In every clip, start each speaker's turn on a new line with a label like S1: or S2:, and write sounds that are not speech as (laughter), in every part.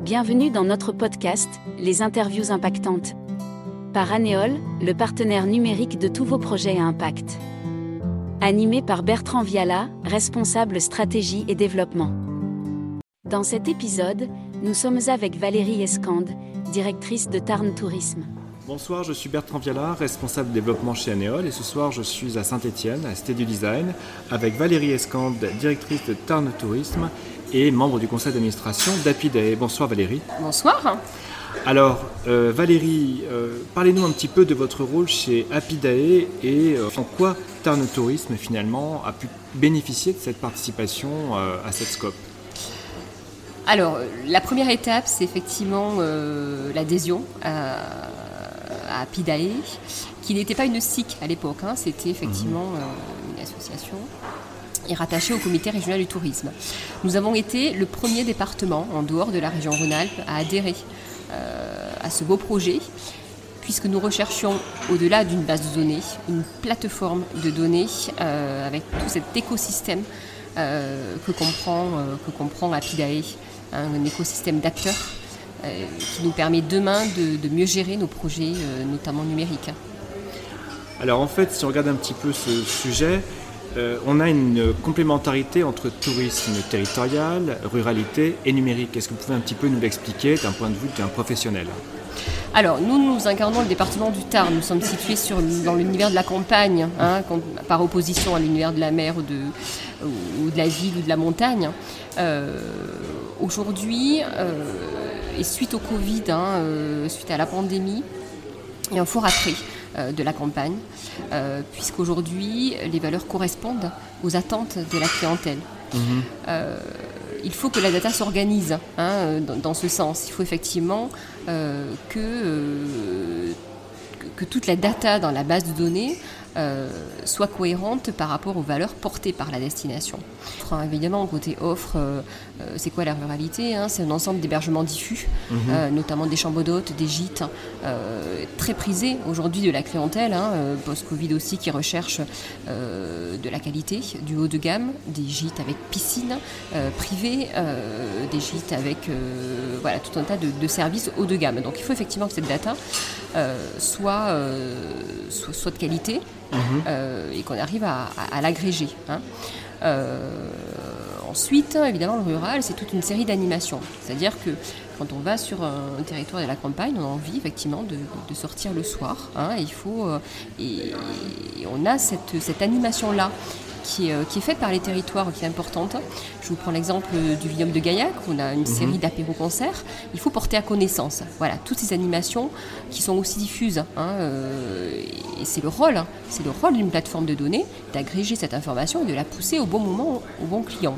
S1: Bienvenue dans notre podcast, Les interviews impactantes. Par Anéol, le partenaire numérique de tous vos projets à impact. Animé par Bertrand Viala, responsable stratégie et développement. Dans cet épisode, nous sommes avec Valérie Escande, directrice de Tarn Tourisme.
S2: Bonsoir, je suis Bertrand Viala, responsable développement chez Anéol et ce soir je suis à Saint-Etienne, à du Design, avec Valérie Escande, directrice de Tarn Tourisme et membre du conseil d'administration d'Apidae. Bonsoir Valérie.
S3: Bonsoir.
S2: Alors euh, Valérie, euh, parlez-nous un petit peu de votre rôle chez Apidae et euh, en quoi Tarn Tourisme finalement a pu bénéficier de cette participation à cette scope?
S3: Alors, la première étape, c'est effectivement l'adhésion à, à Pidae, qui n'était pas une SIC à l'époque, hein. c'était effectivement mhm. une association et rattachée au comité régional du tourisme. Nous avons été le premier département en dehors de la région Rhône-Alpes à adhérer euh, à ce beau projet, puisque nous recherchions, au-delà d'une base de données, une plateforme de données euh, avec tout cet écosystème que comprend, que comprend Apidae, un écosystème d'acteurs euh, qui nous permet demain de, mieux gérer nos projets, euh, notamment numériques.
S2: Alors en fait, si on regarde un petit peu ce sujet, euh, on a une complémentarité entre tourisme territorial, ruralité et numérique. Est-ce que vous pouvez un petit peu nous l'expliquer d'un point de vue d'un professionnel
S3: alors, nous, nous incarnons le département du Tarn. Nous sommes situés dans l'univers de la campagne, hein, par opposition à l'univers de la mer ou de, la ville ou de la montagne. Aujourd'hui, et suite au Covid, hein, euh, suite à la pandémie, il y a un fort attrait euh, de la campagne, euh, puisqu'aujourd'hui, les valeurs correspondent aux attentes de la clientèle. Mhm. il faut que la data s'organise hein, dans, ce sens. Il faut effectivement que, que toute la data dans la base de données euh, soit cohérente par rapport aux valeurs portées par la destination. évidemment, côté offre, euh, euh, c'est quoi la ruralité hein C'est un ensemble d'hébergements diffus, mhm. notamment des chambres d'hôtes, des gîtes, très prisés aujourd'hui de la clientèle, hein, post-Covid aussi, qui recherche de la qualité, du haut de gamme, des gîtes avec piscine privée, des gîtes avec voilà, tout un tas de, services haut de gamme. Donc il faut effectivement que cette data soit, soit de qualité, Mhm. Euh, et qu'on arrive à, l'agréger. Hein. Euh, ensuite, évidemment, le rural, c'est toute une série d'animations. C'est-à-dire que quand on va sur un territoire de la campagne, on a envie effectivement de, sortir le soir. Hein, il faut, euh, et, on a cette, cette animation-là euh, qui est, faite par les territoires, qui est importante. Je vous prends l'exemple du vignoble de Gaillac, où on a une mhm. série d'apéro-concerts. Il faut porter à connaissance voilà, toutes ces animations qui sont aussi diffuses. Hein, euh, et c'est le rôle, hein, c'est le rôle d'une plateforme de données d'agréger cette information et de la pousser au bon moment, au bon client.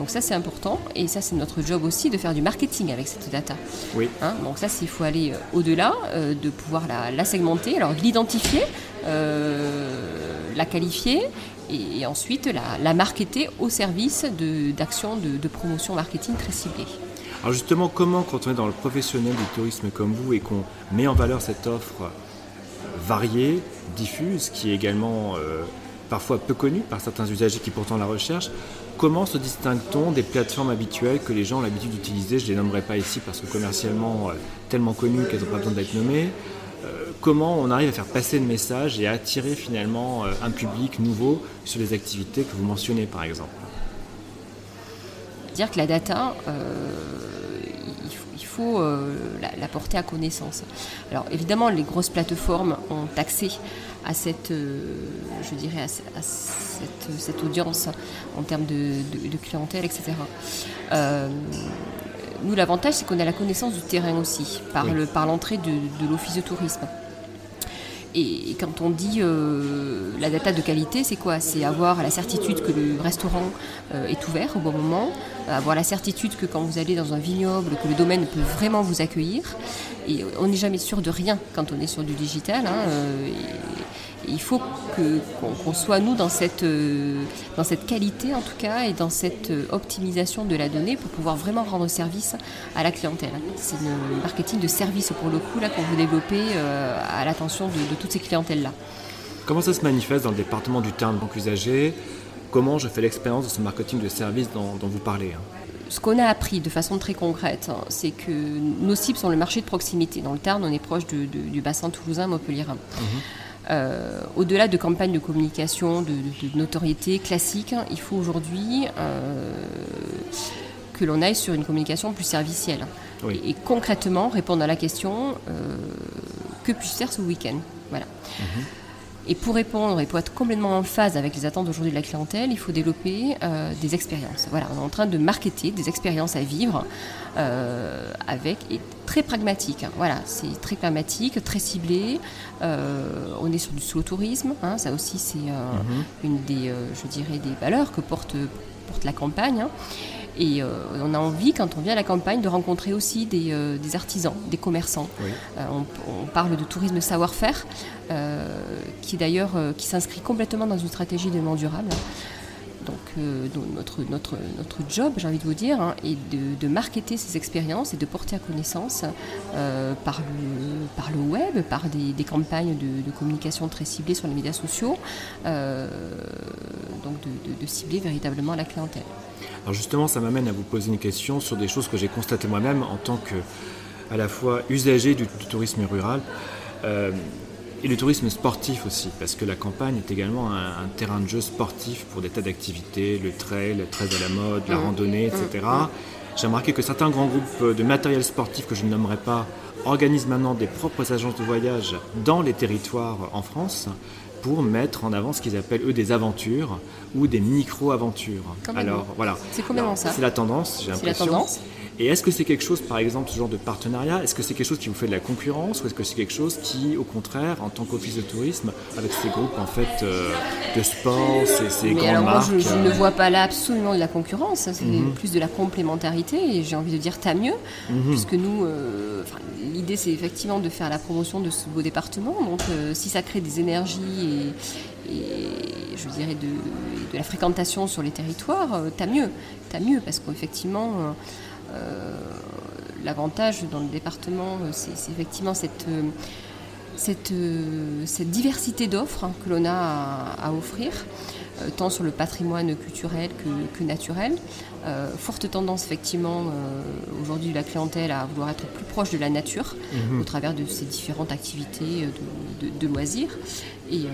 S3: Donc ça c'est important et ça c'est notre job aussi de faire du marketing avec cette data.
S2: Oui.
S3: Hein, donc ça il faut aller euh, au-delà, de pouvoir la, segmenter, alors l'identifier, la qualifier et, ensuite la, la, marketer au service d'actions de, promotion marketing très ciblées.
S2: Alors justement, comment quand on est dans le professionnel du tourisme comme vous et qu'on met en valeur cette offre variée, diffuse, qui est également euh, parfois peu connue par certains usagers qui pourtant la recherchent, comment se distingue-t-on des plateformes habituelles que les gens ont l'habitude d'utiliser? Je ne les nommerai pas ici parce que commercialement euh, tellement connues qu'elles n'ont pas besoin d'être nommées. Comment on arrive à faire passer le message et à attirer finalement euh, un public nouveau sur les activités que vous mentionnez par exemple?
S3: Dire que la data, euh, il faut, euh, la, porter à connaissance. Alors évidemment, les grosses plateformes ont accès à cette, je dirais, à, cette, audience en termes de, clientèle, etc. nous, l'avantage, c'est qu'on a la connaissance du terrain aussi, par l'entrée de, de l'office de tourisme. Et quand on dit euh, la data de qualité, c'est quoi? C'est avoir la certitude que le restaurant euh, est ouvert au bon moment, avoir la certitude que quand vous allez dans un vignoble, que le domaine peut vraiment vous accueillir. Et on n'est jamais sûr de rien quand on est sur du digital. Hein, euh, il faut qu'on soit, nous, dans cette, euh, dans cette qualité, en tout cas, et dans cette euh, optimisation de la donnée pour pouvoir vraiment rendre service à la clientèle. C'est le marketing de service, pour le coup, là, qu'on veut développer euh, à l'attention de, toutes ces clientèles-là.
S2: Comment ça se manifeste dans le département du terme banque usager Comment je fais l'expérience de ce marketing de service dont, vous parlez hein?
S3: Ce qu'on a appris de façon très concrète, hein, c'est que nos cibles sont le marché de proximité. Dans le Tarn, on est proche du bassin toulousain, Montpellier. Mhm. Euh, au-delà de campagnes de communication, de, notoriété classique, hein, il faut aujourd'hui euh, que l'on aille sur une communication plus servicielle. Et, concrètement répondre à la question euh, que puis-je faire ce week-end? Voilà. Mhm. Et pour répondre et pour être complètement en phase avec les attentes aujourd'hui de la clientèle, il faut développer euh, des expériences. Voilà, on est en train de marketer des expériences à vivre euh, avec et très pragmatique. Hein. Voilà, c'est très pragmatique, très ciblé. Euh, on est sur du slow tourisme. Hein. ça aussi, c'est mhm. une des, je dirais, des valeurs que porte, porte la campagne. Hein. Et euh, on a envie, quand on vient à la campagne, de rencontrer aussi des, euh, artisans, des commerçants. Euh, on, parle de tourisme savoir-faire, qui d'ailleurs qui s'inscrit complètement dans une stratégie de durable. Donc, notre, notre, job, j'ai envie de vous dire, hein, est de, marketer ces expériences et de porter à connaissance par, le, par le web, par des, campagnes de, communication très ciblées sur les médias sociaux, donc de, cibler véritablement la clientèle.
S2: Alors justement, ça m'amène à vous poser une question sur des choses que j'ai constatées moi-même en tant que à la fois usager du, tourisme rural euh, et du tourisme sportif aussi, parce que la campagne est également un, terrain de jeu sportif pour des tas d'activités, le trail, le trail à la mode, la mmh. randonnée, etc. Mmh. J'ai remarqué que certains grands groupes de matériel sportif que je ne nommerai pas organisent maintenant des propres agences de voyage dans les territoires en France pour mettre en avant ce qu'ils appellent eux des aventures ou des micro-aventures.
S3: Alors voilà. C'est comment ça
S2: C'est la tendance, j'ai l'impression. C'est la tendance. Et est-ce que c'est quelque chose, par exemple, ce genre de partenariat, est-ce que c'est quelque chose qui vous fait de la concurrence ou est-ce que c'est quelque chose qui, au contraire, en tant qu'office de tourisme, avec ces groupes en fait euh, de sport, ces, ces
S3: Mais
S2: alors
S3: Moi, je, ne euh, vois pas là absolument de la concurrence, c'est mhm. plus de la complémentarité et j'ai envie de dire t'as mieux, mhm. puisque nous, euh, l'idée c'est effectivement de faire la promotion de ce beau département, donc si ça crée des énergies et, je dirais de, la fréquentation sur les territoires, t'as mieux, t'as mieux, parce qu'effectivement euh, l'avantage dans le département, euh, c'est effectivement cette, euh, cette, cette diversité d'offres hein, que l'on a à, offrir, tant sur le patrimoine culturel que, naturel. forte tendance effectivement aujourd'hui de la clientèle à vouloir être plus proche de la nature mhm. au travers de ces différentes activités de loisirs. Et euh,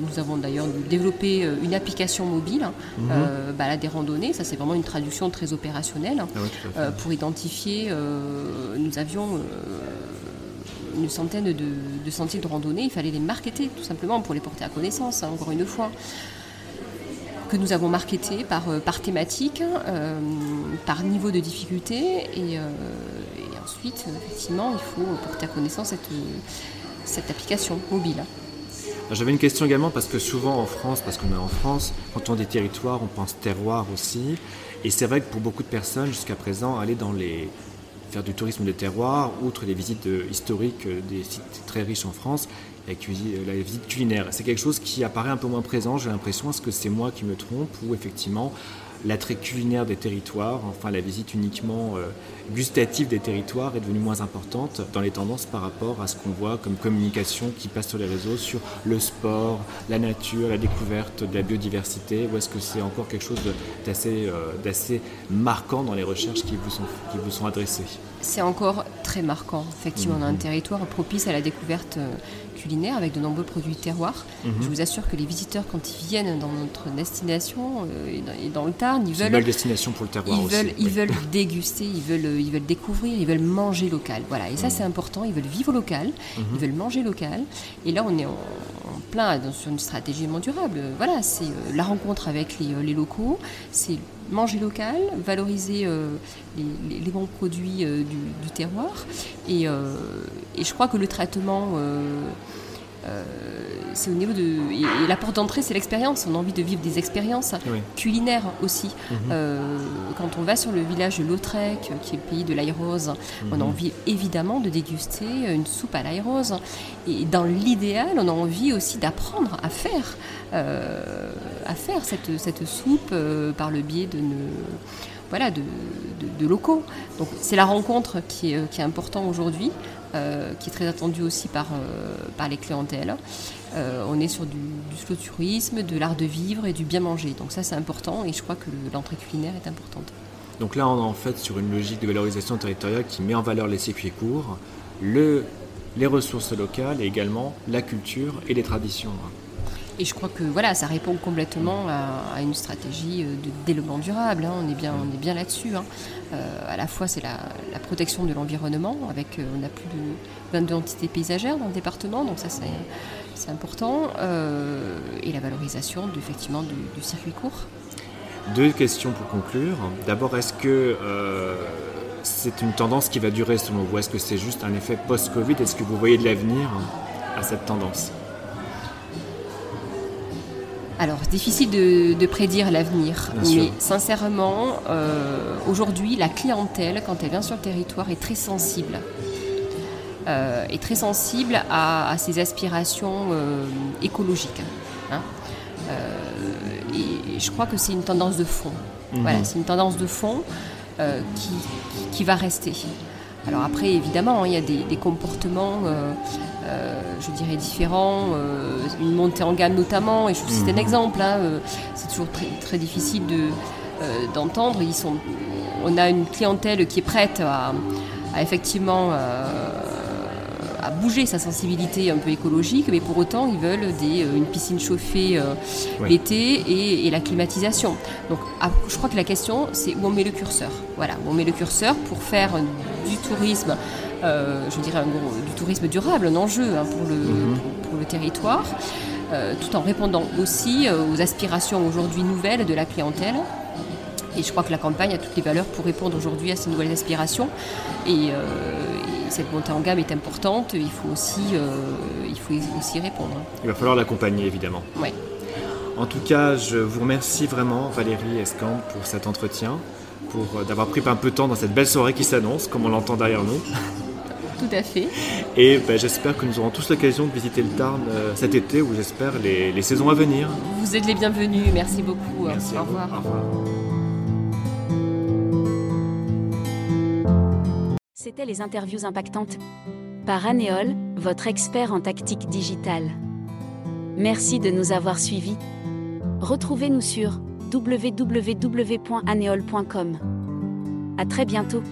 S3: nous avons d'ailleurs développé euh, une application mobile, hein, mhm. euh, balade des randonnées. Ça, c'est vraiment une traduction très opérationnelle. Ah pour identifier, nous avions une centaine de, sentiers de randonnée. Il fallait les marketer, tout simplement, pour les porter à connaissance, hein, encore une fois que nous avons marketé par, par thématique, par niveau de difficulté. Et, ensuite, effectivement, il faut porter à connaissance cette, cette application mobile.
S2: J'avais une question également parce que souvent en France, parce qu'on est en France, quand on dit territoire, on pense terroir aussi. Et c'est vrai que pour beaucoup de personnes, jusqu'à présent, aller dans les faire du tourisme de terroir, outre les visites historiques des sites très riches en France, la, la visite culinaire. C'est quelque chose qui apparaît un peu moins présent, j'ai l'impression. Est-ce que c'est moi qui me trompe ou effectivement l'attrait culinaire des territoires, enfin la visite uniquement euh, gustative des territoires est devenue moins importante dans les tendances par rapport à ce qu'on voit comme communication qui passe sur les réseaux sur le sport, la nature, la découverte de la biodiversité, ou est-ce que c'est encore quelque chose d'assez euh, marquant dans les recherches qui vous sont, qui vous sont adressées?
S3: C'est encore très marquant. Effectivement, on a un territoire propice à la découverte euh, culinaire avec de nombreux produits terroirs. Mhm. Je vous assure que les visiteurs, quand ils viennent dans notre destination et dans le tas, ils veulent.
S2: Une belle destination pour le terroir
S3: ils Veulent, Ils veulent déguster, ils veulent, ils veulent découvrir, ils veulent manger local. Voilà, et ça mmh. c'est important. Ils veulent vivre local, mmh. ils veulent manger local. Et là, on est en, plein sur une stratégie durable. Voilà, c'est euh, la rencontre avec les, euh, locaux, c'est manger local, valoriser euh, les, bons produits du, terroir. Et, et, je crois que le traitement euh, c'est au niveau de. Et, la porte d'entrée, c'est l'expérience. On a envie de vivre des expériences culinaires aussi. Mhm. Euh, quand on va sur le village de Lautrec, qui est le pays de l'ail rose, on a mhm. envie évidemment de déguster une soupe à l'ail rose. Et dans l'idéal, on a envie aussi d'apprendre à faire, euh, à faire cette, cette soupe par le biais de. voilà, de, de, locaux. Donc c'est la rencontre qui est, qui est important aujourd'hui. Euh, qui est très attendu aussi par, euh, les clientèles. Euh, on est sur du, du slow tourisme, de l'art de vivre et du bien manger. Donc ça c'est important et je crois que l'entrée culinaire est importante.
S2: Donc là, on est en fait sur une logique de valorisation territoriale qui met en valeur les circuits courts, le, les ressources locales et également la culture et les traditions.
S3: Et je crois que voilà, ça répond complètement à, une stratégie euh, de développement durable. Hein. On est bien, bien là-dessus. Hein. Euh, à la fois, c'est la, protection de l'environnement. Avec, euh, on a plus de 22 entités paysagères dans le département, donc ça c'est important. et la valorisation effectivement du, circuit court.
S2: Deux questions pour conclure. D'abord, est-ce que c'est une tendance qui va durer selon vous? Est-ce que c'est juste un effet post-Covid? Est-ce que vous voyez de l'avenir à cette tendance?
S3: Alors, difficile de, prédire l'avenir, mais sincèrement, euh, aujourd'hui, la clientèle, quand elle vient sur le territoire, est très sensible. Euh, est très sensible à, ses aspirations euh, écologiques. Hein. et je crois que c'est une tendance de fond. Mhm. Voilà, c'est une tendance de fond qui, va rester. Alors après, évidemment, il y a des, comportements, euh, euh, je dirais, différents, euh, une montée en gamme notamment, et je vous cite un mhm. exemple, hein, c'est toujours très, très difficile d'entendre. on a une clientèle qui est prête à, à effectivement à bouger sa sensibilité un peu écologique, mais pour autant, ils veulent des, euh, une piscine chauffée euh, l'été et, la climatisation. Donc, ah, je crois que la question, c'est où on met le curseur. Voilà, où on met le curseur pour faire du tourisme, euh, je dirais du tourisme durable, un enjeu hein, pour, le, mhm. pour, le territoire, tout en répondant aussi aux aspirations aujourd'hui nouvelles de la clientèle. Et je crois que la campagne a toutes les valeurs pour répondre aujourd'hui à ces nouvelles aspirations. Et, cette montée en gamme est importante, il faut aussi, euh, il faut aussi répondre.
S2: Il va falloir l'accompagner évidemment.
S3: Ouais.
S2: En tout cas, je vous remercie vraiment Valérie Escamp pour cet entretien, pour euh, d'avoir pris un peu de temps dans cette belle soirée qui s'annonce, comme on l'entend derrière nous. (laughs)
S3: Tout à fait.
S2: Et ben, j'espère que nous aurons tous l'occasion de visiter le Tarn euh, cet été, ou j'espère les, les, saisons à venir.
S3: Vous êtes les bienvenus, merci beaucoup.
S2: Merci
S3: Au revoir.
S2: Au revoir.
S1: Les interviews impactantes par Anéol, votre expert en tactique digitale. Merci de nous avoir suivis. Retrouvez-nous sur www.aneol.com. À très bientôt.